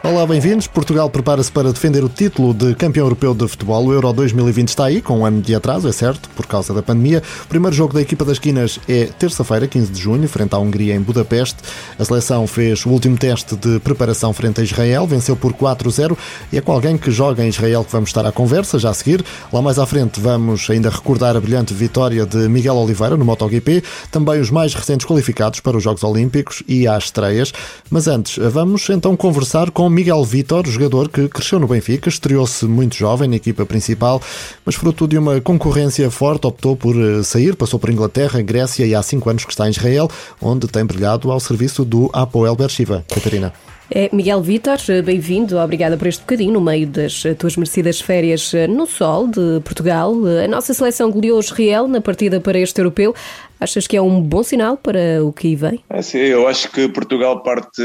Olá, bem-vindos. Portugal prepara-se para defender o título de campeão europeu de futebol. O Euro 2020 está aí, com um ano de atraso, é certo, por causa da pandemia. O primeiro jogo da equipa das Quinas é terça-feira, 15 de junho, frente à Hungria em Budapeste. A seleção fez o último teste de preparação frente a Israel, venceu por 4-0 e é com alguém que joga em Israel que vamos estar à conversa, já a seguir. Lá mais à frente vamos ainda recordar a brilhante vitória de Miguel Oliveira no MotoGP, também os mais recentes qualificados para os Jogos Olímpicos e às estreias. Mas antes, vamos então conversar com Miguel Vitor, jogador que cresceu no Benfica, estreou-se muito jovem na equipa principal, mas fruto de uma concorrência forte optou por eh, sair, passou por Inglaterra, Grécia e há cinco anos que está em Israel, onde tem brilhado ao serviço do Apoel Bershiva. Catarina. É Miguel Vitor, bem-vindo, obrigada por este bocadinho no meio das tuas merecidas férias no sol de Portugal. A nossa seleção goleou Israel na partida para este europeu. Achas que é um bom sinal para o que vem? É, sim, eu acho que Portugal parte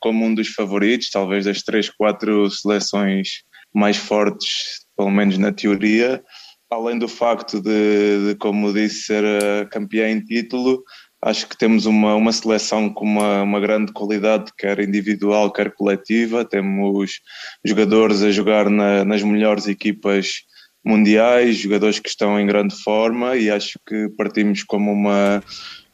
como um dos favoritos, talvez das três, quatro seleções mais fortes, pelo menos na teoria. Além do facto de, de como disse, ser campeã em título, Acho que temos uma, uma seleção com uma, uma grande qualidade, quer individual, quer coletiva. Temos jogadores a jogar na, nas melhores equipas mundiais, jogadores que estão em grande forma e acho que partimos como uma,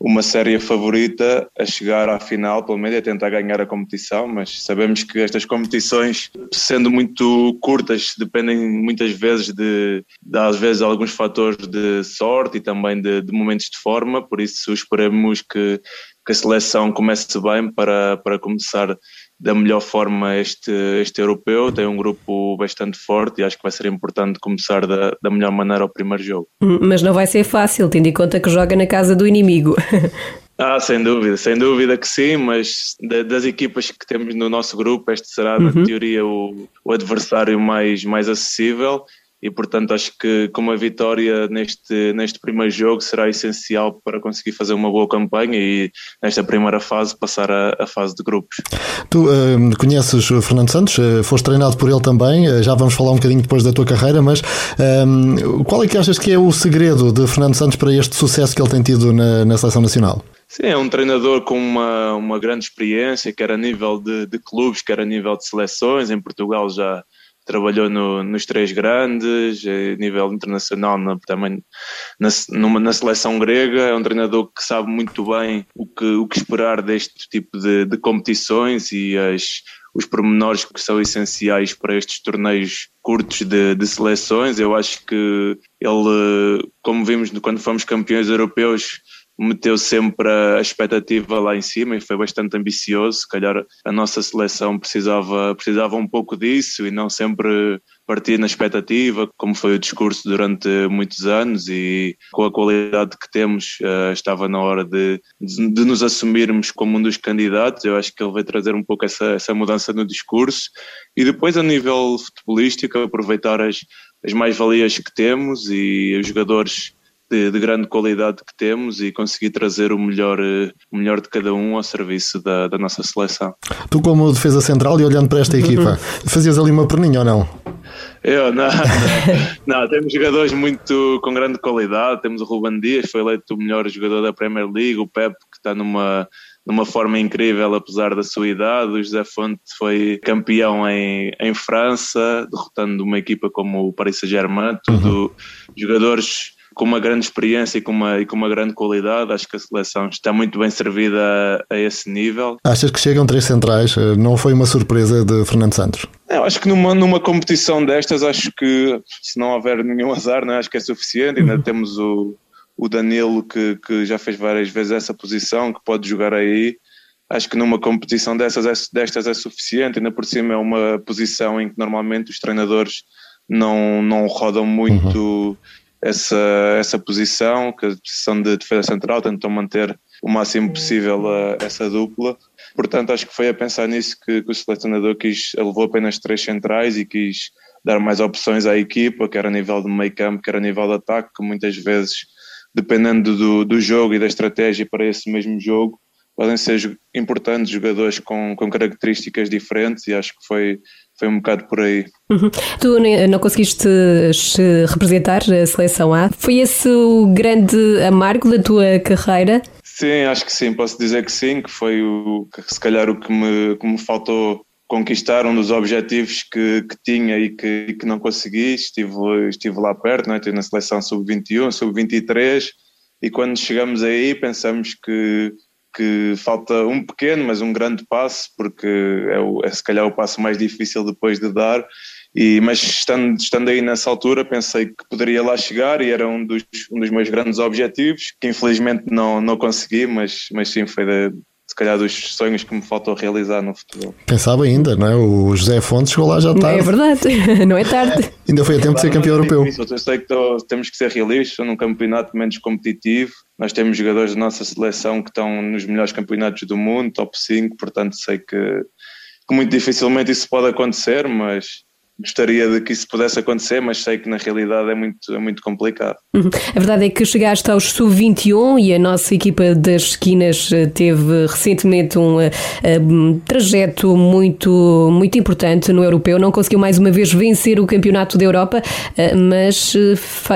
uma série favorita a chegar à final, pelo menos a tentar ganhar a competição, mas sabemos que estas competições, sendo muito curtas, dependem muitas vezes de, de às vezes, alguns fatores de sorte e também de, de momentos de forma, por isso esperemos que, que a seleção comece bem para, para começar da melhor forma este, este europeu. Tem um grupo bastante forte e acho que vai ser importante começar da, da melhor maneira o primeiro jogo. Mas não vai ser fácil, tendo em conta que joga na casa do inimigo. Ah, sem dúvida, sem dúvida que sim, mas das equipas que temos no nosso grupo, este será, na uhum. teoria, o, o adversário mais, mais acessível e portanto acho que com uma vitória neste, neste primeiro jogo será essencial para conseguir fazer uma boa campanha e nesta primeira fase passar a, a fase de grupos. Tu uh, conheces o Fernando Santos, uh, foste treinado por ele também, uh, já vamos falar um bocadinho depois da tua carreira, mas qual é que achas que é o segredo de Fernando Santos para este sucesso que ele tem tido na, na seleção nacional? Sim, é um treinador com uma, uma grande experiência, quer a nível de, de clubes, quer a nível de seleções, em Portugal já trabalhou no, nos três grandes, a nível internacional na, também na, numa, na seleção grega, é um treinador que sabe muito bem o que, o que esperar deste tipo de, de competições e as, os pormenores que são essenciais para estes torneios curtos de, de, seleções. Eu acho que ele, como vimos quando fomos campeões europeus, meteu sempre a expectativa lá em cima e foi bastante ambicioso. Se calhar a nossa seleção precisava, precisava um pouco disso e não sempre partir na expectativa, como foi o discurso durante muitos anos e com a qualidade que temos, uh, estava na hora de, de, de, nos assumirmos como um dos candidatos. Eu acho que ele vai trazer um pouco essa, essa mudança no discurso e depois a nível futebolístico aproveitar as, as mais-valias que temos e os jogadores de, de, grande qualidade que temos e conseguir trazer o melhor, eh, o melhor de cada um ao serviço da, da nossa seleção. Tu, como defesa central e olhando para esta equipa, fazias ali uma perninha ou não? Eu, não, não, não, temos jogadores muito com grande qualidade. Temos o Ruben Dias, foi eleito o melhor jogador da Premier League, o Pep, que está numa, numa forma incrível, apesar da sua idade. O José Fonte foi campeão em, em França, derrotando uma equipa como o Paris Saint-Germain. Tudo uhum. jogadores com uma grande experiência e com uma, e com uma grande qualidade. Acho que a seleção está muito bem servida a, a esse nível. Achas que chegam três centrais? Eh, não foi uma surpresa de Fernando Santos? Eu acho que numa, numa competição destas, acho que se não houver nenhum azar, não é? acho que é suficiente. Ainda uhum. temos o, o Danilo que, que já fez várias vezes essa posição, que pode jogar aí. Acho que numa competição dessas, é, destas é suficiente, ainda por cima é uma posição em que normalmente os treinadores não, não rodam muito uhum essa, essa posição, que a posição de defesa central tentou manter o máximo possível a, essa dupla. Portanto, acho que foi a pensar nisso que, que o selecionador quis, levou apenas três centrais e quis dar mais opções à equipa, quer a nível de meio campo, quer a nível de ataque, que muitas vezes, dependendo do, do jogo e da estratégia para esse mesmo jogo, podem ser importantes jogadores com, com características diferentes e acho que foi, foi um bocado por aí. Uhum. Tu não conseguiste representar a seleção A? Foi esse o grande amargo da tua carreira? Sim, acho que sim, posso dizer que sim, que foi o se calhar o que me, que me faltou conquistar um dos objetivos que, que tinha e que, e que, não consegui. Estive, estive lá perto, não é? estive na seleção sub-21, sub-23 e quando chegamos aí pensamos que, que falta um pequeno, mas um grande passo, porque é, o, é se calhar o passo mais difícil depois de dar. E, mas estando, estando aí nessa altura, pensei que poderia lá chegar e era um dos, um dos meus grandes objetivos, que infelizmente não, não consegui, mas, mas sim, foi de, se calhar dos sonhos que me faltou realizar no futebol. Quem sabe ainda, não é? O José Fontes chegou lá já tarde. É verdade, não é tarde. ainda foi a tempo de ser campeão europeu. Eu sei que tô, temos que ser realistas, num campeonato menos competitivo. Nós temos jogadores da nossa seleção que estão nos melhores campeonatos do mundo, top 5, portanto sei que, que muito dificilmente isso pode acontecer, mas gostaria de que isso pudesse acontecer, mas sei que na realidade é muito, é muito complicado. Uhum. A verdade é que chegaste aos sub-21 e a nossa equipa das esquinas eh, teve recentemente um, uh, um, trajeto muito, muito importante no europeu. Não conseguiu mais uma vez vencer o campeonato da Europa, mas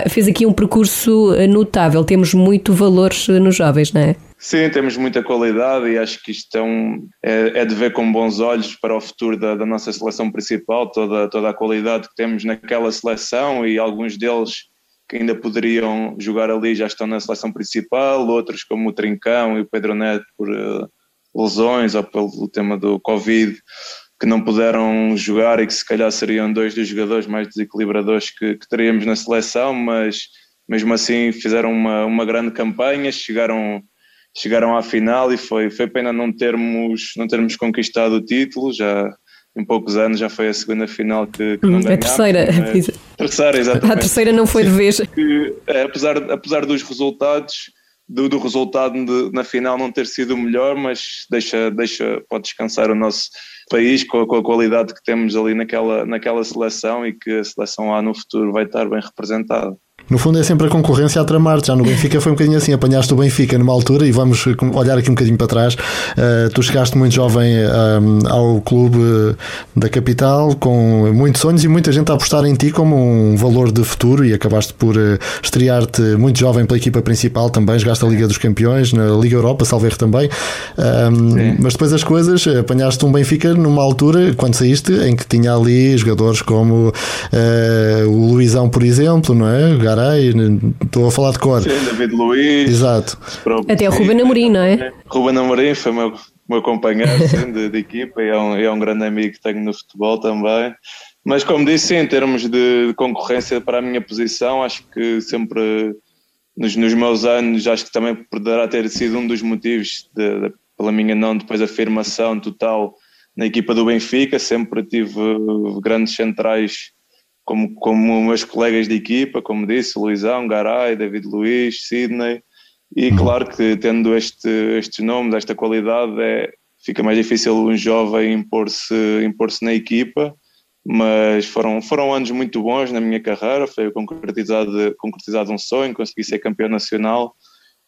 fez aqui um percurso notável. Temos muito valores nos jovens, não é? Sim, temos muita qualidade e acho que isto é, um, é, é de ver com bons olhos para o futuro da, da, nossa seleção principal, toda, toda a qualidade que temos naquela seleção e alguns deles que ainda poderiam jogar ali já estão na seleção principal, outros como o Trincão e o Pedro Neto por uh, lesões ou pelo tema do Covid que não puderam jogar e que se calhar seriam dois dos jogadores mais desequilibradores que, que teríamos na seleção, mas mesmo assim fizeram uma, uma grande campanha, chegaram chegaram à final e foi, foi pena não termos, não termos conquistado o título, já em poucos anos já foi a segunda final que, que não ganhámos. A terceira. Mas, terceira, exatamente. A terceira não foi de vez. Que, é, apesar, apesar dos resultados, do, do resultado de, na final não ter sido o melhor, mas deixa, deixa, pode descansar o nosso país com a, com a, qualidade que temos ali naquela, naquela seleção e que a seleção lá no futuro vai estar bem representada. No fundo é sempre a concorrência a tramar Já no Benfica foi um bocadinho assim, apanhaste o Benfica numa altura e vamos olhar aqui um bocadinho para trás. Uh, tu chegaste muito jovem um, ao clube da capital com muitos sonhos e muita gente a apostar em ti como um valor de futuro e acabaste por uh, estrear-te muito jovem pela equipa principal também, jogaste a Liga dos Campeões, na Liga Europa, Salveiro também. Um, mas depois as coisas, apanhaste um Benfica numa altura, quando saíste, em que tinha ali jogadores como uh, o Luizão, por exemplo, não é? Garay, estou a falar de cor. Sim, David Luiz. Exato. Até o Ruben Amorim, não é? Ruben Amorim foi meu, meu companheiro de, de, equipa e é, um, é um grande amigo que tenho no futebol também. Mas como disse, em termos de, de concorrência para a minha posição, acho que sempre nos, nos, meus anos, acho que também poderá ter sido um dos motivos de, de, pela minha não depois afirmação total na equipa do Benfica. Sempre tive grandes centrais como, como meus colegas de equipa, como disse, Luizão, Garay, David Luiz, Sidney, e uhum. claro que tendo este, estes nomes, esta qualidade, é, fica mais difícil um jovem impor-se impor na equipa, mas foram, foram anos muito bons na minha carreira, foi concretizado, concretizado um sonho, consegui ser campeão nacional,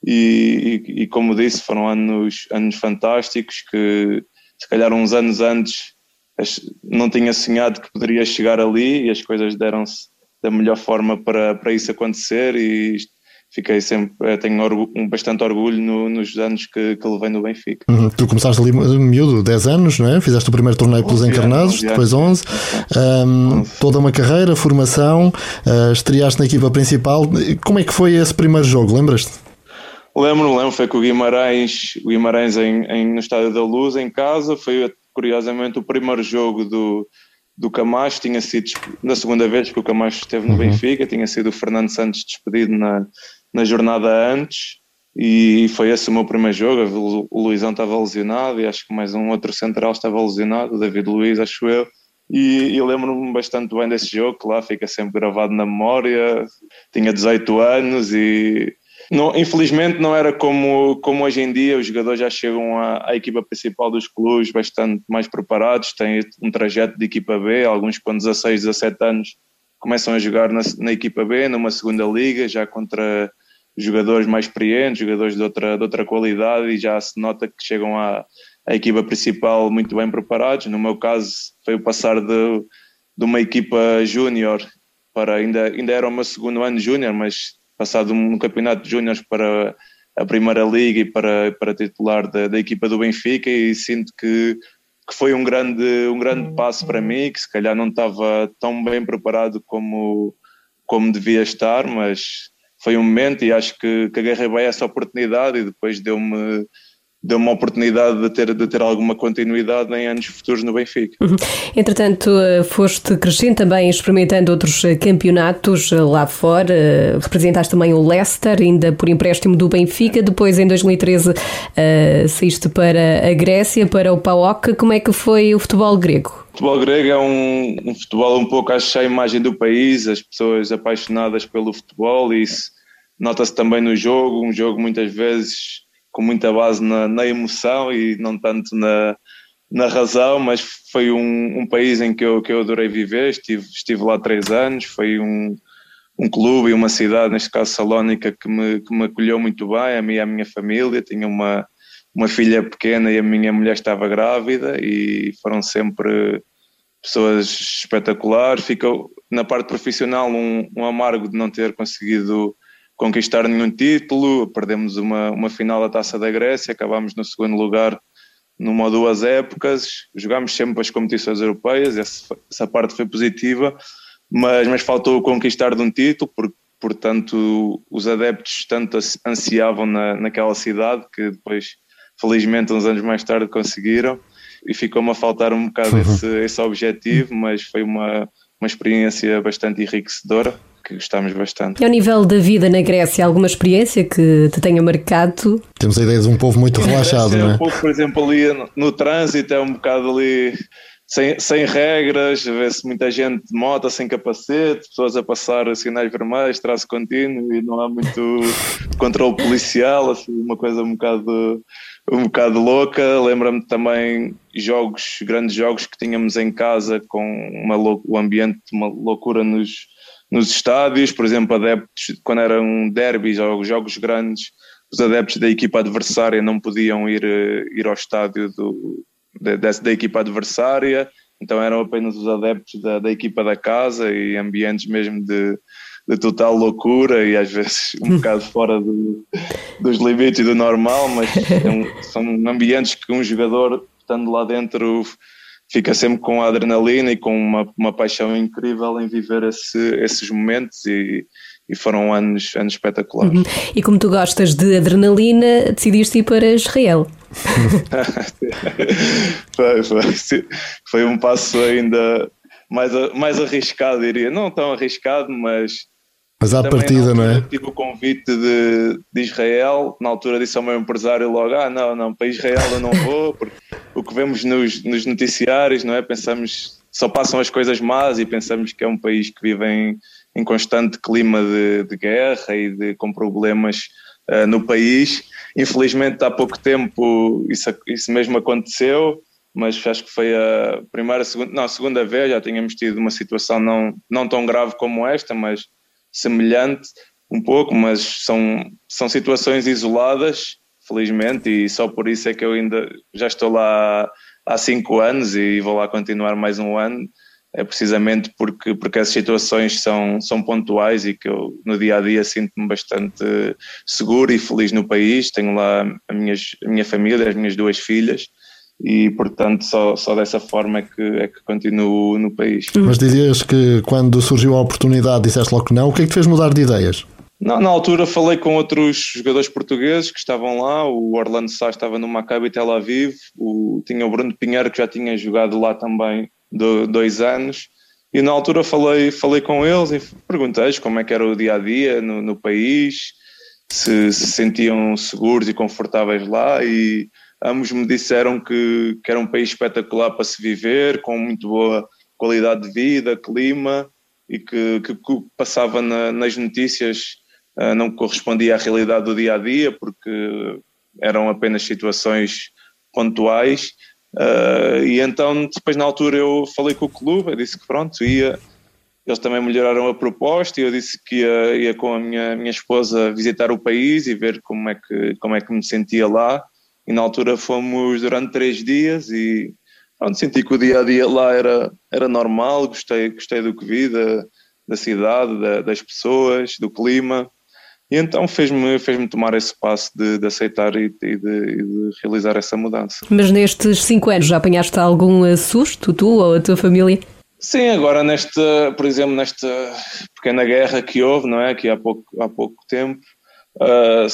e, e, e como disse, foram anos, anos fantásticos que se calhar uns anos antes não tinha sonhado que poderia chegar ali e as coisas deram-se da melhor forma para, para isso acontecer e fiquei sempre, eh, tenho orgulho, bastante orgulho no, nos anos que, que levei no Benfica. Uhum. Tu começaste ali miúdo, 10 anos, não é? Fizeste o primeiro torneio pelos encarnados, depois 11, um, toda uma carreira, formação, uh, estreaste na equipa principal. Como é que foi esse primeiro jogo, lembras-te? Lembro, lembro, foi com o Guimarães, o Guimarães em, em, no Estádio da Luz, em casa, foi curiosamente, o primeiro jogo do, do Camacho tinha sido na segunda vez que o Camacho esteve no uhum. Benfica, tinha sido o Fernando Santos despedido na, na jornada antes e foi esse o meu primeiro jogo. O Luizão estava lesionado e acho que mais um outro central estava lesionado, o David Luiz, acho eu. E, e lembro-me bastante bem desse jogo, que lá fica sempre gravado na memória. Tinha 18 anos e não, infelizmente não era como, como hoje em dia, os jogadores já chegam à, à, equipa principal dos clubes bastante mais preparados, têm um trajeto de equipa B, alguns com 16, 17 anos começam a jogar na, na equipa B, numa segunda liga, já contra jogadores mais experientes, jogadores de outra, de outra qualidade e já se nota que chegam à, à equipa principal muito bem preparados. No meu caso, foi o passar de, de uma equipa júnior para ainda, ainda era o meu segundo ano júnior, mas passado um campeonato de júniores para a Primeira Liga e para, para titular da, da equipa do Benfica e sinto que, que foi um grande, um grande passo para mim, que se calhar não estava tão bem preparado como, como devia estar, mas foi um momento e acho que, que agarrei bem essa oportunidade e depois deu-me deu uma oportunidade de ter, de ter alguma continuidade em anos futuros no Benfica. Uhum. Entretanto, eh, foste crescendo também, experimentando outros eh, campeonatos eh, lá fora. Representaste também o Leicester, ainda por empréstimo do Benfica. Depois, em 2013, uh, saíste para a Grécia, para o PAOK. Como é que foi o futebol grego? O futebol grego é um, um futebol um pouco, acho, a imagem do país, as pessoas apaixonadas pelo futebol e isso nota-se também no jogo, um jogo muitas vezes com muita base na, na emoção e não tanto na, na razão, mas foi um, um, país em que eu, que eu adorei viver, estive, estive lá três anos, foi um, um clube e uma cidade, neste caso Salónica, que me, que me acolheu muito bem, a mim e a minha família, tinha uma, uma filha pequena e a minha mulher estava grávida e foram sempre pessoas espetaculares, ficou na parte profissional um, um amargo de não ter conseguido conquistar nenhum título, perdemos uma, uma final da Taça da Grécia, acabámos no segundo lugar numa ou duas épocas, jogámos sempre as competições europeias, essa, essa parte foi positiva, mas, mas faltou conquistar de um título, porque, portanto, os adeptos tanto ansiavam na, naquela cidade que depois, felizmente, uns anos mais tarde conseguiram e ficou-me a faltar um bocado esse, esse objetivo, mas foi uma, uma experiência bastante enriquecedora que gostamos bastante. E ao nível da vida na Grécia, alguma experiência que te tenha marcado? Temos a ideia de um povo muito relaxado, não é? Um pouco, por exemplo, ali no, no trânsito, é um bocado ali sem, sem regras, vê-se muita gente de moto sem capacete, pessoas a passar sinais vermelhos, traço contínuo e não há muito controle policial, assim, uma coisa um bocado, um bocado louca. Lembra-me também jogos, grandes jogos que tínhamos em casa com uma, o ambiente, uma loucura nos, nos estádios, por exemplo, adeptos, quando eram derbys ou jogos grandes, os adeptos da equipa adversária não podiam ir, eh, ir ao estádio do, da, da equipa adversária, então eram apenas os adeptos da, da equipa da casa e ambientes mesmo de, de total loucura e às vezes um bocado fora do, dos limites do normal, mas são, são ambientes que um jogador estando lá dentro fica sempre com a adrenalina e com uma, uma paixão incrível em viver esse, esses momentos e, e foram anos, anos espetaculares. Uhum. E como tu gostas de adrenalina, decidiste ir para Israel. foi, foi, foi um passo ainda mais, mais arriscado, diria. Não tão arriscado, mas mas à Também partida, não é? Tive o convite de, de Israel, na altura disse ao meu empresário logo: ah, não, não, para Israel eu não vou, porque o que vemos nos, nos noticiários, não é? Pensamos, só passam as coisas más e pensamos que é um país que vive em, em constante clima de, de guerra e de, com problemas uh, no país. Infelizmente, há pouco tempo isso, isso mesmo aconteceu, mas acho que foi a primeira, segunda, não, a segunda vez, já tínhamos tido uma situação não, não tão grave como esta, mas semelhante um pouco, mas são, são situações isoladas, felizmente, e só por isso é que eu ainda já estou lá há cinco anos e vou lá continuar mais um ano. É precisamente porque, porque as situações são, são pontuais e que eu no dia a dia sinto-me bastante seguro e feliz no país. Tenho lá a, minhas, a minha família, as minhas duas filhas e portanto só, só dessa forma é que, é que continuo no país. Mas dizias que quando surgiu a oportunidade disseste logo que não, o que é que te fez mudar de ideias? Não, na altura falei com outros jogadores portugueses que estavam lá, o Orlando Sá estava no Maccabi Tel Aviv, o, tinha o Bruno Pinheiro que já tinha jogado lá também do, dois anos, e na altura falei, falei com eles e perguntei-lhes como é que era o dia-a-dia no, no país, se se sentiam seguros e confortáveis lá. E ambos me disseram que, que era um país espetacular para se viver, com muito boa qualidade de vida, clima, e que, que, que passava na, nas notícias uh, não correspondia à realidade do dia a dia, porque eram apenas situações pontuais. Uh, e então, depois, na altura, eu falei com o clube, eu disse que pronto, ia, eles também melhoraram a proposta e eu disse que ia, ia, com a minha, minha esposa visitar o país e ver como é, que, como é que me sentia lá. E na altura fomos durante três dias e pronto, senti que o dia a dia lá era, era normal, gostei, gostei do que vi, da, da cidade, da, das pessoas, do clima. E então fez-me fez tomar esse passo de, de aceitar e, e, de, e, de, realizar essa mudança. Mas nestes cinco anos já apanhaste algum susto, tu ou a tua família? Sim, agora nesta, por exemplo, nesta pequena guerra que houve, não é? Aqui há pouco, há pouco tempo, uh,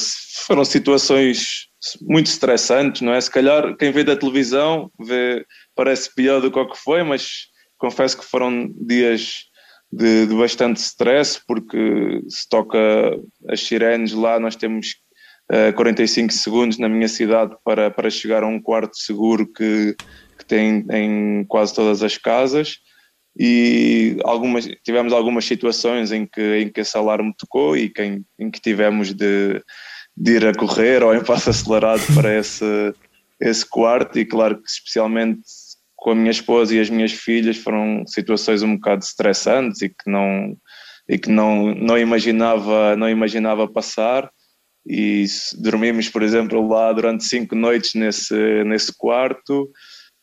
foram situações muito estressantes, não é? Se calhar quem vê da televisão vê, parece pior do que o que foi, mas confesso que foram dias de, de bastante stress, porque se toca as sirenes lá, nós temos uh, ah, 45 segundos na minha cidade para, para chegar a um quarto seguro que, que tem em quase todas as casas e algumas, tivemos algumas situações em que, em que esse alarme tocou e que, em, em que tivemos de, de, ir a correr ou em passo acelerado para esse, esse quarto. E claro que especialmente com a minha esposa e as minhas filhas foram situações um bocado estressantes e que não e que não não imaginava não imaginava passar. E dormimos por exemplo lá durante cinco noites nesse nesse quarto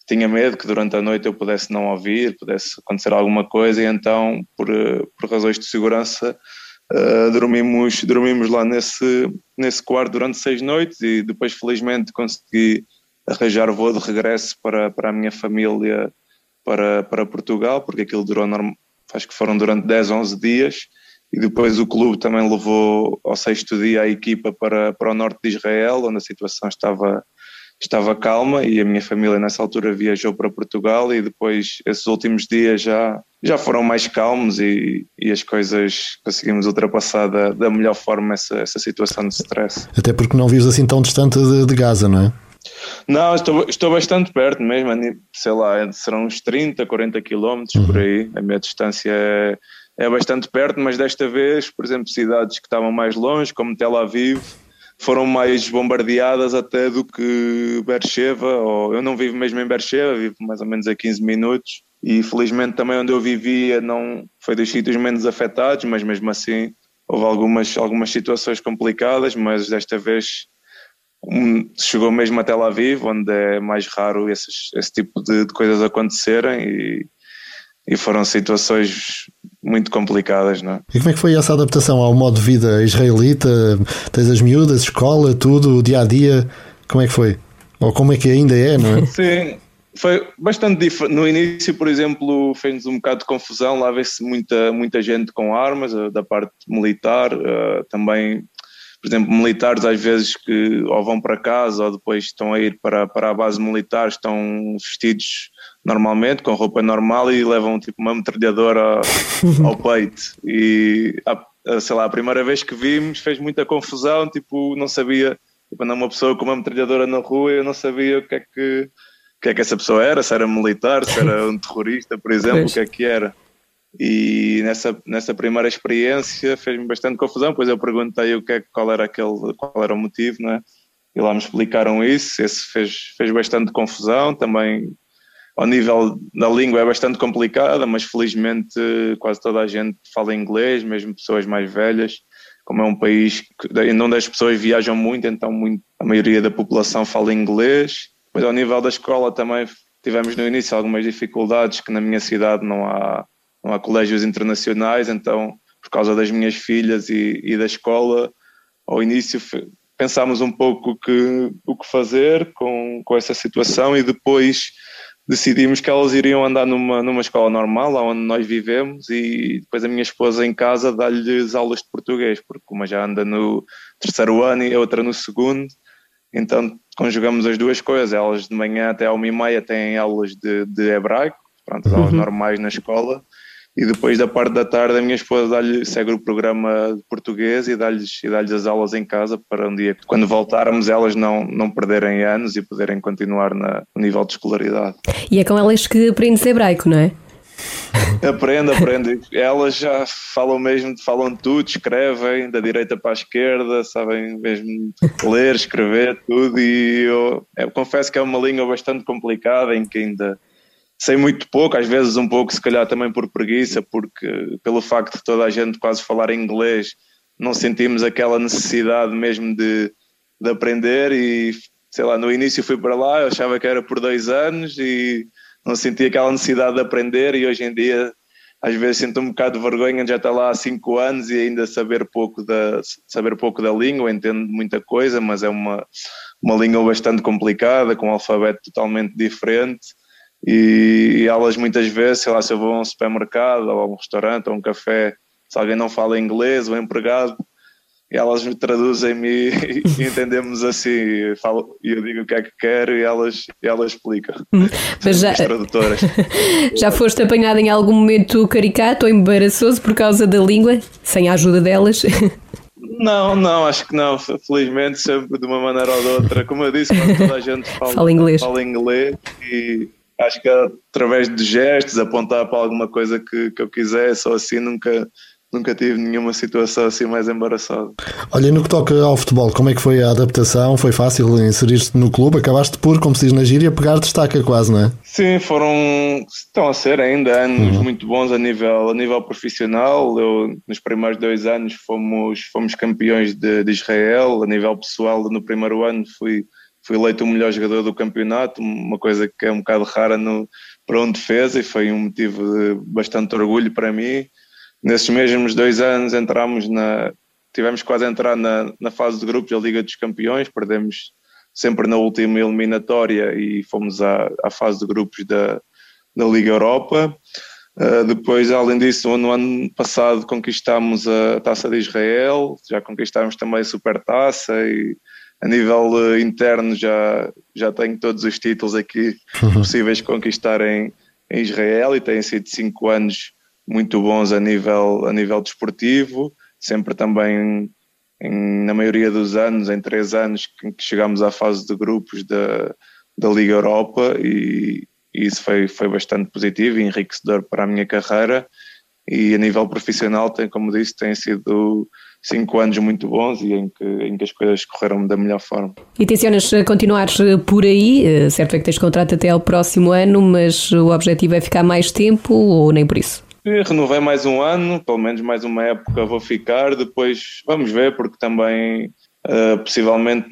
tinha medo que durante a noite eu pudesse não ouvir, pudesse acontecer alguma coisa, e então, por, por razões de segurança, uh, dormimos, dormimos lá nesse, nesse quarto durante seis noites e depois, felizmente, consegui arranjar voo de regresso para, para a minha família para, para Portugal, porque aquilo durou, acho que foram durante 10, 11 dias, e depois o clube também levou ao sexto dia a equipa para, para o norte de Israel, onde a situação estava estava calma e a minha família nessa altura viajou para Portugal e depois esses últimos dias já, já foram mais calmos e, e as coisas conseguimos ultrapassar da, da melhor forma essa, essa situação de stress. Até porque não vives assim tão distante de, de Gaza, não é? Não, estou, estou bastante perto mesmo, sei lá, serão uns 30, 40 quilómetros uhum. por aí, a minha distância é, é bastante perto, mas desta vez, por exemplo, cidades que estavam mais longe, como Tel Aviv, foram mais bombardeadas até do que Bercheva, ou eu não vivo mesmo em Bercheva, vivo mais ou menos a 15 minutos, e felizmente também onde eu vivia não foi dos sítios menos afetados, mas mesmo assim houve algumas, algumas situações complicadas, mas desta vez um, chegou mesmo a Tel Aviv, onde é mais raro esses, esse tipo de, de coisas acontecerem e, e foram situações muito complicadas, não é? E como é que foi essa adaptação ao modo de vida israelita? Tens as miúdas, escola, tudo, o dia a dia, como é que foi? Ou como é que ainda é, não é? Sim, foi bastante diferente. No início, por exemplo, fez-nos um bocado de confusão, lá vê-se muita, muita gente com armas, eh, da parte militar, uh, também, por exemplo, militares às vezes que ou vão para casa ou depois estão a ir para, para a base militar, estão vestidos normalmente, com roupa normal e levam tipo uma metralhadora ao peito. E a, sei lá, a primeira vez que vimos fez muita confusão, tipo, não sabia, tipo, não uma pessoa com uma metralhadora na rua, eu não sabia o que é que, o que é que essa pessoa era, se era militar, se era um terrorista, por exemplo, o que é que era. E nessa, nessa primeira experiência fez-me bastante confusão, pois eu perguntei o que é, qual era aquele, qual era o motivo, né? E lá me explicaram isso, esse fez, fez bastante confusão, também ao nível da língua é bastante complicada, mas felizmente quase toda a gente fala inglês, mesmo pessoas mais velhas. Como é um país onde as pessoas viajam muito, então muito, a maioria da população fala inglês. Mas ao nível da escola também tivemos no início algumas dificuldades, que na minha cidade não há, não há colégios internacionais, então por causa das minhas filhas e, e da escola, ao início pensámos um pouco que, o que fazer com, com essa situação e depois decidimos que elas iriam andar numa, numa escola normal, lá onde nós vivemos, e depois a minha esposa em casa dá-lhes aulas de português, porque uma já anda no terceiro ano e a outra no segundo, então conjugamos as duas coisas. Elas de manhã até à uma e meia têm aulas de, de hebraico, pronto, as aulas uhum. normais na escola, e depois da parte da tarde a minha esposa dá segue o programa de português e dá-lhes dá as aulas em casa para um dia, quando voltarmos, elas não, não perderem anos e poderem continuar na, no nível de escolaridade. E é com elas que aprendes hebraico, não é? Aprende, aprende. Elas já falam mesmo, falam tudo, escrevem da direita para a esquerda, sabem mesmo ler, escrever, tudo. E eu, eu confesso que é uma língua bastante complicada em que ainda sei muito pouco, às vezes um pouco, se calhar também por preguiça, porque pelo facto de toda a gente quase falar inglês, não sentimos aquela necessidade mesmo de, de aprender e sei lá, no início fui para lá, eu achava que era por dois anos e não sentia aquela necessidade de aprender e hoje em dia às vezes sinto um bocado de vergonha de já estar lá há cinco anos e ainda saber pouco da, saber pouco da língua, entendo muita coisa, mas é uma, uma língua bastante complicada, com um alfabeto totalmente diferente e, elas muitas vezes, sei lá, se eu vou a um supermercado ou a um restaurante ou a um café, se alguém não fala inglês, o empregado, e elas me traduzem-me e, e, entendemos assim, e falo, eu digo o que é que quero e elas, e elas explicam. Hum, mas já, tradutoras. já foste apanhada em algum momento caricato ou embaraçoso por causa da língua, sem a ajuda delas? Não, não, acho que não. Felizmente, sempre de uma maneira ou de outra. Como eu disse, toda a gente fala, fala inglês. Fala inglês e acho que através de gestos, apontar para alguma coisa que, que eu quisesse ou assim, nunca, nunca tive nenhuma situação assim mais embaraçada. Olha, no que toca ao futebol, como é que foi a adaptação? Foi fácil inserir-te no clube? Acabaste por, como se diz na gíria, pegar destaca quase, não é? Sim, foram, estão a ser ainda anos uhum. muito bons a nível, a nível profissional. Eu, nos primeiros dois anos fomos, fomos campeões de, de Israel, a nível pessoal no primeiro ano fui fui eleito o melhor jogador do campeonato, uma coisa que é um bocado rara no, para um defesa e foi um motivo de bastante orgulho para mim. Nesses mesmos dois anos entramos na, tivemos quase a entrar na, na fase de grupos da Liga dos Campeões, perdemos sempre na última eliminatória e fomos à, à fase de grupos da, da Liga Europa. Uh, depois, além disso, no ano passado conquistámos a Taça de Israel, já conquistámos também a Supertaça e a nível uh, interno já, já tenho todos os títulos aqui possíveis de conquistar em, em Israel e têm sido cinco anos muito bons a nível, a nível desportivo, sempre também em, na maioria dos anos, em três anos que, que chegamos à fase de grupos da, da Liga Europa e, e isso foi, foi bastante positivo e enriquecedor para a minha carreira e a nível profissional tem, como disse, tem sido cinco anos muito bons e em que, em que as coisas correram da melhor forma. E tencionas continuar por aí? Eh, certo é que tens contrato até ao próximo ano, mas o objetivo é ficar mais tempo ou nem por isso? Renovei mais um ano, pelo menos mais uma época vou ficar, depois vamos ver, porque também uh, possivelmente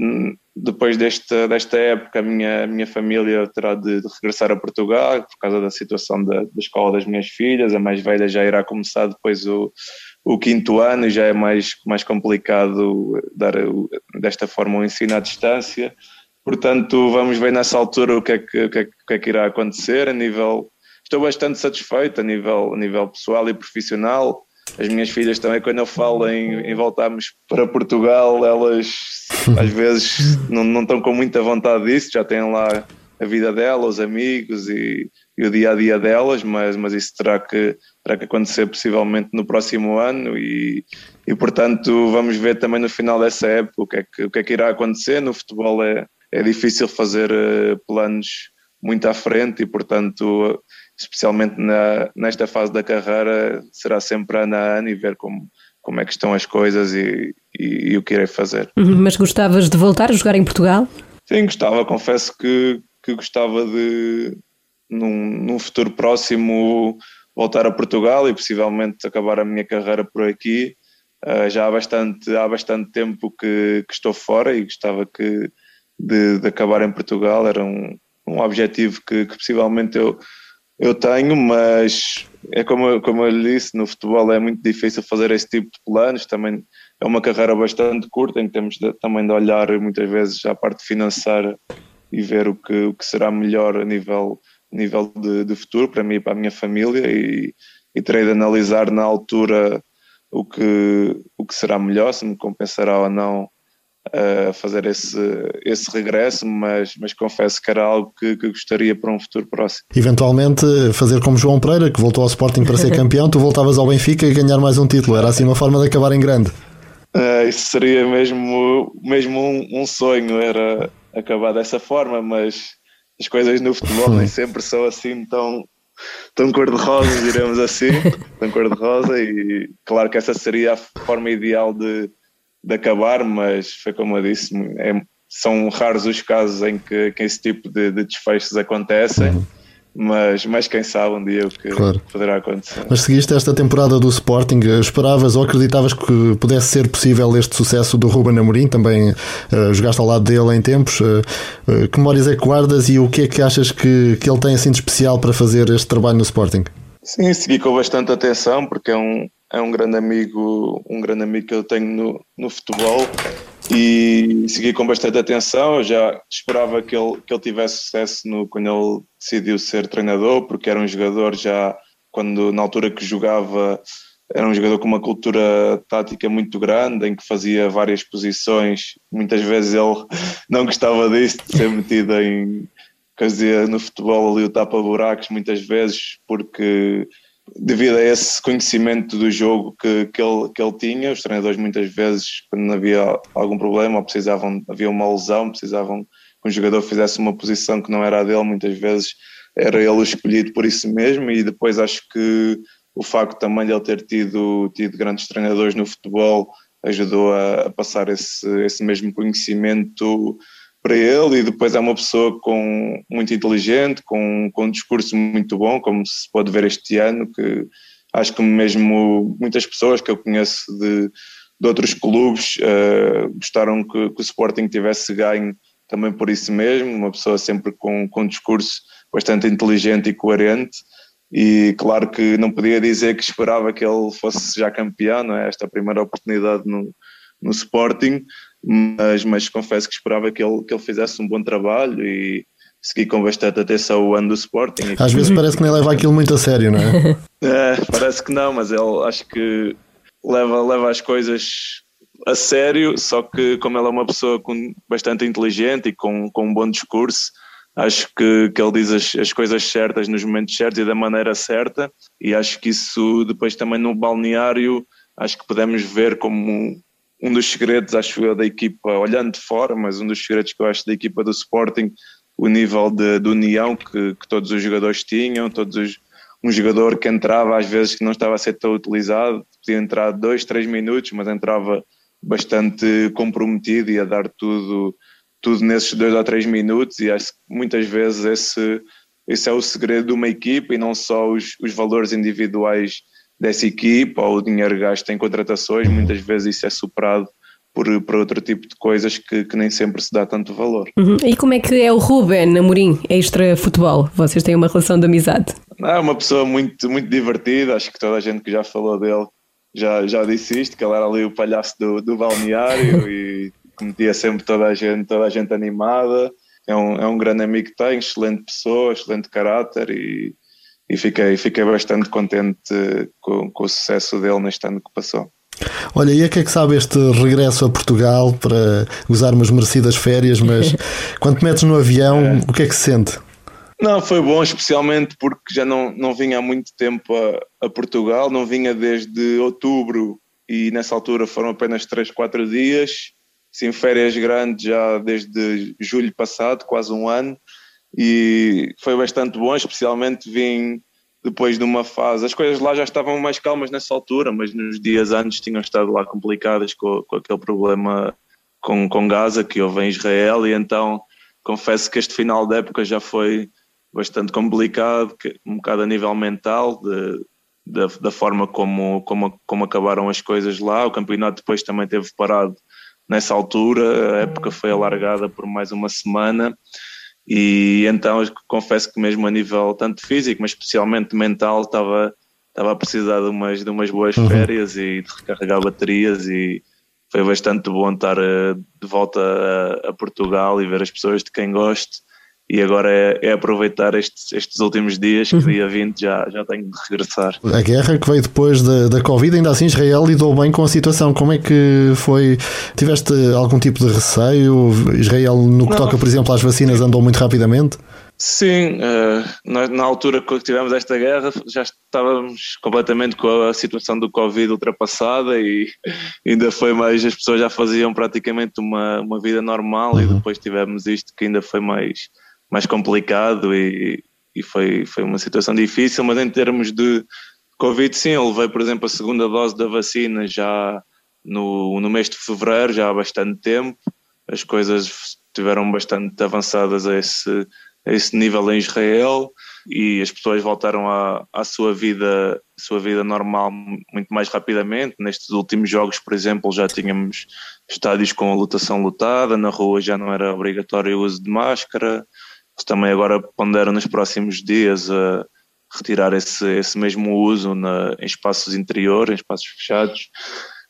depois desta, desta época a minha, minha família terá de, de regressar a Portugal por causa da situação da, da escola das minhas filhas, a mais velha já irá começar depois o, o quinto ano e já é mais, mais complicado dar desta forma o ensino à distância. Portanto, vamos ver nessa altura o que é que, o que, é o que, é que irá acontecer a nível. Estou bastante satisfeito a nível, a nível pessoal e profissional. As minhas filhas também, quando eu falo em, em voltarmos para Portugal, elas às vezes não, não estão com muita vontade disso, já têm lá a vida delas, os amigos e, e o dia a dia delas, mas, mas isso terá que, terá que acontecer possivelmente no próximo ano e, e portanto vamos ver também no final dessa época o que é que, o que, é que irá acontecer. No futebol é, é difícil fazer uh, planos muito à frente e portanto especialmente na, nesta fase da carreira será sempre ano a ano e ver como, como é que estão as coisas e, e, e o que irei fazer. Uhum, mas gostavas de voltar a jogar em Portugal? Sim, gostava, confesso que, que gostava de, num, num futuro próximo voltar a Portugal e possivelmente acabar a minha carreira por aqui. Uh, já há bastante, há bastante tempo que, que estou fora e gostava que, de, de, acabar em Portugal. Era um, um objetivo que, que, possivelmente eu, eu tenho, mas é como, como eu lhe disse, no futebol é muito difícil fazer esse tipo de planos. Também é uma carreira bastante curta em que temos de, também de olhar muitas vezes à parte financeira e ver o que, o que será melhor a nível nível de, de, futuro para mim e para a minha família e, e terei de analisar na altura o que, o que será melhor, se me compensará ou não uh, fazer esse, esse regresso, mas, mas confesso que era algo que, que, gostaria para um futuro próximo. Eventualmente fazer como João Pereira, que voltou ao Sporting para ser campeão, tu voltavas ao Benfica e ganhar mais um título, era assim uma forma de acabar em grande. Uh, isso seria mesmo, mesmo um, um sonho, era acabar dessa forma, mas as coisas no futebol nem sempre são assim tão, tão cor-de-rosa, diremos assim, tão cor-de-rosa, e claro que essa seria a forma ideal de, de acabar, mas foi como eu disse, é, são raros os casos em que, que esse tipo de, de desfechos acontecem. Uhum. mas, mas quem sabe um dia o que claro. poderá acontecer. Mas seguiste esta temporada do Sporting, esperavas ou acreditavas que pudesse ser possível este sucesso do Ruben Amorim? Também uh, jogaste ao lado dele em tempos. Uh, uh, que memórias é que guardas e o que é que achas que, que ele tem assim de especial para fazer este trabalho no Sporting? Sim, segui com bastante atenção porque é um, é um grande amigo, um grande amigo que eu tenho no, no futebol e segui com bastante atenção. Eu já esperava que ele, que ele tivesse sucesso no, quando ele decidiu ser treinador, porque era um jogador já, quando na altura que jogava, era um jogador com uma cultura tática muito grande, em que fazia várias posições. Muitas vezes ele não gostava disso, de ser metido em. Quer dizer, no futebol ali o tapa-buracos, muitas vezes, porque devido a esse conhecimento do jogo que, que, ele, que ele tinha, os treinadores muitas vezes, quando havia algum problema ou precisavam, havia uma lesão, precisavam que um jogador fizesse uma posição que não era a dele, muitas vezes era ele escolhido por isso mesmo e depois acho que o facto também de ele ter tido, tido grandes treinadores no futebol ajudou a, a passar esse, esse mesmo conhecimento para ele e depois é uma pessoa com, muito inteligente, com, com um discurso muito bom, como se pode ver este ano, que acho que mesmo muitas pessoas que eu conheço de, de outros clubes uh, gostaram que, que, o Sporting tivesse ganho também por isso mesmo, uma pessoa sempre com, com um discurso bastante inteligente e coerente e claro que não podia dizer que esperava que ele fosse já campeão, é? esta primeira oportunidade no, no Sporting, mas, mas confesso que esperava que ele, que ele fizesse um bom trabalho e segui com bastante atenção o ano do Sporting. Às vezes parece que nem leva aquilo muito a sério, não é? é parece que não, mas ele acho que leva, leva as coisas a sério, só que como ele é uma pessoa com, bastante inteligente e com, com um bom discurso, acho que, que ele diz as, as coisas certas nos momentos certos e da maneira certa, e acho que isso depois também no balneário, acho que podemos ver como um dos segredos, acho eu, da equipa, olhando de fora, mas um dos segredos que eu acho da equipa do Sporting, o nível de, de união que, que, todos os jogadores tinham, todos os, um jogador que entrava às vezes que não estava a ser tão utilizado, podia entrar dois, três minutos, mas entrava bastante comprometido e a dar tudo, tudo nesses dois ou três minutos e acho que muitas vezes esse, esse é o segredo de uma equipa e não só os, os valores individuais dessa equipa ou o dinheiro gasto em contratações, muitas vezes isso é superado por, por outro tipo de coisas que, que nem sempre se dá tanto valor. Uhum. E como é que é o Ruben Amorim, extra futebol? Vocês têm uma relação de amizade? É uma pessoa muito, muito divertida, acho que toda a gente que já falou dele já, já disse isto, que ele era ali o palhaço do, do balneário e metia sempre toda a gente, toda a gente animada. É um, é um grande amigo que tem, excelente pessoa, excelente caráter e e fiquei, fiquei bastante contente com, com o sucesso dele neste ano que passou. Olha, e a que é que sabe este regresso a Portugal para usar umas merecidas férias, mas quando te metes no avião, é. o que é que se sente? Não, foi bom, especialmente porque já não, não vinha há muito tempo a, a Portugal, não vinha desde outubro e nessa altura foram apenas 3, 4 dias, sim, férias grandes já desde julho passado, quase um ano, e foi bastante bom, especialmente vim depois de uma fase. As coisas lá já estavam mais calmas nessa altura, mas nos dias antes tinham estado lá complicadas com, com aquele problema com, com Gaza que houve em Israel, e então confesso que este final de época já foi bastante complicado, um bocado a nível mental, de, da, da forma como, como, como acabaram as coisas lá. O campeonato depois também teve parado nessa altura, a época foi alargada por mais uma semana e então confesso que mesmo a nível tanto físico, mas especialmente mental, estava, estava a precisar de umas, de umas boas uhum. férias e de recarregar baterias e foi bastante bom estar eh, de volta a, a Portugal e ver as pessoas de quem gosto e agora é, é aproveitar estes, estes, últimos dias que uhum. dia 20 já, já tenho de regressar. A guerra que veio depois da, da Covid, ainda assim Israel lidou bem com a situação. Como é que foi? Tiveste algum tipo de receio? Israel, no que Não. toca, por exemplo, às vacinas, andou muito rapidamente? Sim, na, na, altura que tivemos esta guerra já estávamos completamente com a situação do Covid ultrapassada e ainda foi mais, as pessoas já faziam praticamente uma, uma vida normal uhum. e depois tivemos isto que ainda foi mais mais complicado e, e foi, foi uma situação difícil, mas em termos de Covid, sim, eu levei, por exemplo, a segunda dose da vacina já no, no mês de fevereiro, já há bastante tempo. As coisas estiveram bastante avançadas a esse, a esse nível em Israel. e as pessoas voltaram à, à sua vida sua vida normal muito mais rapidamente. Nestes últimos jogos, por exemplo, já tínhamos estádios com a lotação lotada, na rua já não era obrigatório o uso de máscara. Também agora ponderam nos próximos dias a retirar esse, esse mesmo uso na, em espaços interiores, em espaços fechados.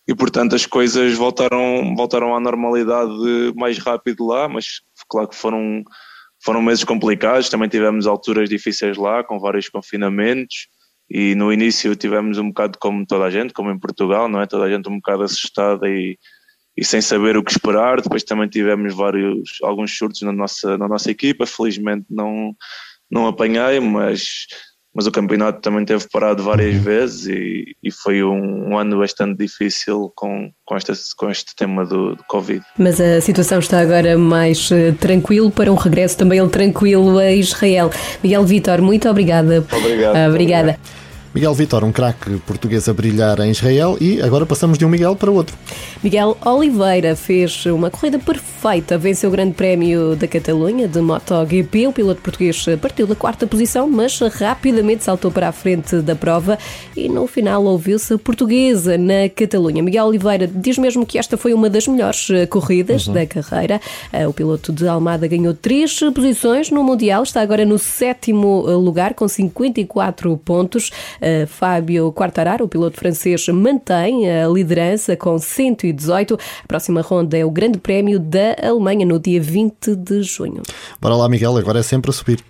E portanto as coisas voltaram, voltaram à normalidade mais rápido lá, mas claro que foram, foram meses complicados, também tivemos alturas difíceis lá, com vários confinamentos, e no início tivemos um bocado como toda a gente, como em Portugal, não é? Toda a gente um bocado assustada e, e sem saber o que esperar. Depois também tivemos vários, alguns surtos na nossa, na nossa equipa, felizmente não, não apanhei, mas mas o campeonato também teve parado várias vezes e, e foi um, um, ano bastante difícil com, com, este, com este tema do, do, Covid. Mas a situação está agora mais uh, tranquilo para um regresso também tranquilo a Israel. Miguel Vitor, muito obrigada. Obrigado. Uh, obrigada. Obrigado. Miguel Vitor, um craque português a brilhar em Israel e agora passamos de um Miguel para outro. Miguel Oliveira fez uma corrida perfeita, venceu o Grande Prémio da Catalunha de MotoGP. O piloto português partiu da quarta posição, mas rapidamente saltou para a frente da prova e no final ouviu-se a portuguesa na Catalunha. Miguel Oliveira diz mesmo que esta foi uma das melhores corridas uhum. da carreira. Eh, o piloto de Almada ganhou três posições no Mundial, está agora no sétimo lugar com 54 pontos. Fábio Quartararo, o piloto francês, mantém a liderança com 118. A próxima ronda é o Grande Prémio da Alemanha no dia 20 de junho. Bora lá, Miguel, agora é sempre a subir.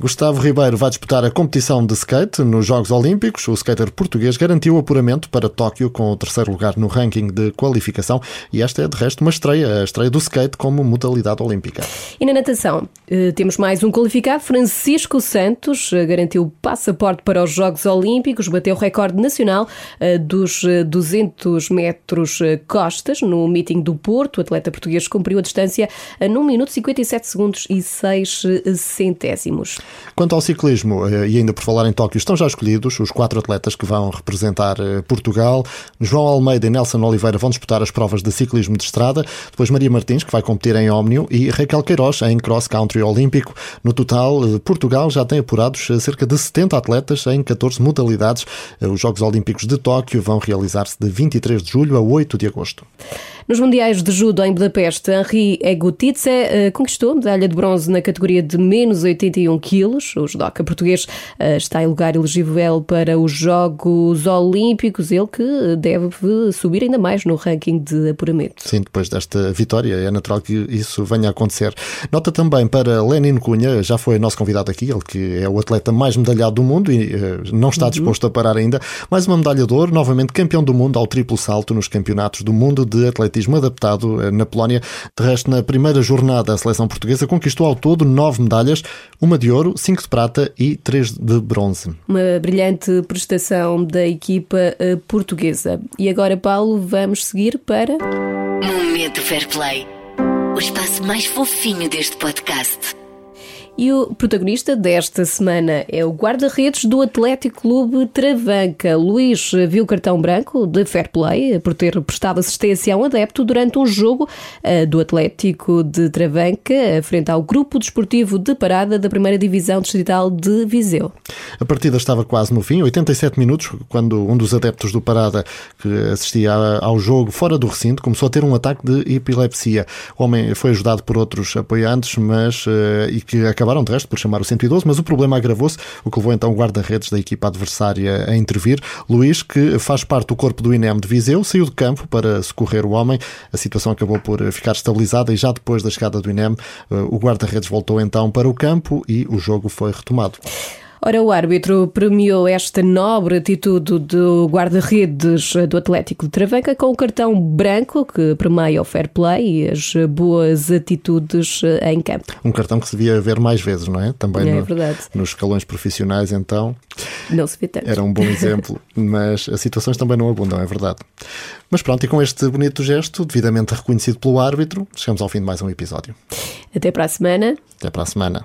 Gustavo Ribeiro vai disputar a competição de skate nos Jogos Olímpicos. O skater português garantiu o apuramento para Tóquio com o terceiro lugar no ranking de qualificação e esta é de resto uma estreia, a estreia do skate como modalidade olímpica. E na natação, eh, temos mais um qualificado, Francisco Santos, eh, garantiu passaporte para os Jogos Olímpicos Olímpicos, bateu o recorde nacional uh, dos 200 eh, metros uh, costas no meeting do Porto. O atleta português cumpriu a distância num minuto 57 segundos e 6 centésimos. Quanto ao ciclismo, e ainda por falar em Tóquio, estão já escolhidos os quatro atletas que vão representar Portugal. João Almeida e Nelson Oliveira vão disputar as provas de ciclismo de estrada. Depois Maria Martins, que vai competir em Ómnio, e Raquel Queiroz em cross country olímpico. No total, Portugal já tem apurados cerca de 70 atletas em 14 modalidades modalidades. Os Jogos Olímpicos de Tóquio vão realizar-se de 23 de julho a 8 de agosto. Nos Mundiais de Judo em Budapeste, Henri Egutitze eh, conquistou medalha de bronze na categoria de menos 81 quilos. O judoca português eh, está em lugar elegível para os Jogos Olímpicos, ele que deve subir ainda mais no ranking de apuramento. Sim, depois desta vitória é natural que isso venha a acontecer. Nota também para Lenin Cunha, já foi nosso convidado aqui, ele que é o atleta mais medalhado do mundo e eh, não está uhum. disposto a parar ainda. Mais uma medalha de ouro, novamente campeão do mundo ao triplo salto nos campeonatos do mundo de atletismo atletismo adaptado eh, na Polónia. De resto, na primeira jornada, a seleção portuguesa conquistou ao todo nove medalhas, uma de ouro, cinco de prata e três de bronze. Uma brilhante prestação da equipa eh, portuguesa. E agora, Paulo, vamos seguir para. Momento Fair Play o espaço mais fofinho deste podcast. E o protagonista desta semana é o guarda-redes do Atlético Clube Travanca. Luís viu cartão branco de fair play por ter prestado assistência a um adepto durante um jogo eh, do Atlético de Travanca, frente ao grupo desportivo de parada da primeira divisão distrital de Viseu. A partida estava quase no fim, 87 minutos, quando um dos adeptos do Parada que assistia ao jogo fora do recinto começou a ter um ataque de epilepsia. O homem foi ajudado por outros apoiantes, mas eh, e que acabaram de resto por chamar o 112, mas o problema agravou-se, o que levou então o guarda-redes da equipa adversária a intervir. Luís, que faz parte do corpo do INEM de Viseu, saiu de campo para socorrer o homem. A situação acabou por ficar estabilizada e já depois da chegada do INEM, eh, o guarda-redes voltou então para o campo e o jogo foi retomado. Ora, o árbitro premiou esta nobre atitude do guarda-redes do Atlético de Travanca com o cartão branco que premia o fair play e as boas atitudes em campo. Um cartão que se devia ver mais vezes, não é? Também é no, verdade. nos escalões profissionais, então. Não se vê tanto. Era um bom exemplo, mas as situações também não abundam, é verdade. Mas pronto, e com este bonito gesto, devidamente reconhecido pelo árbitro, chegamos ao fim de mais um episódio. Até para a semana. Até para a semana.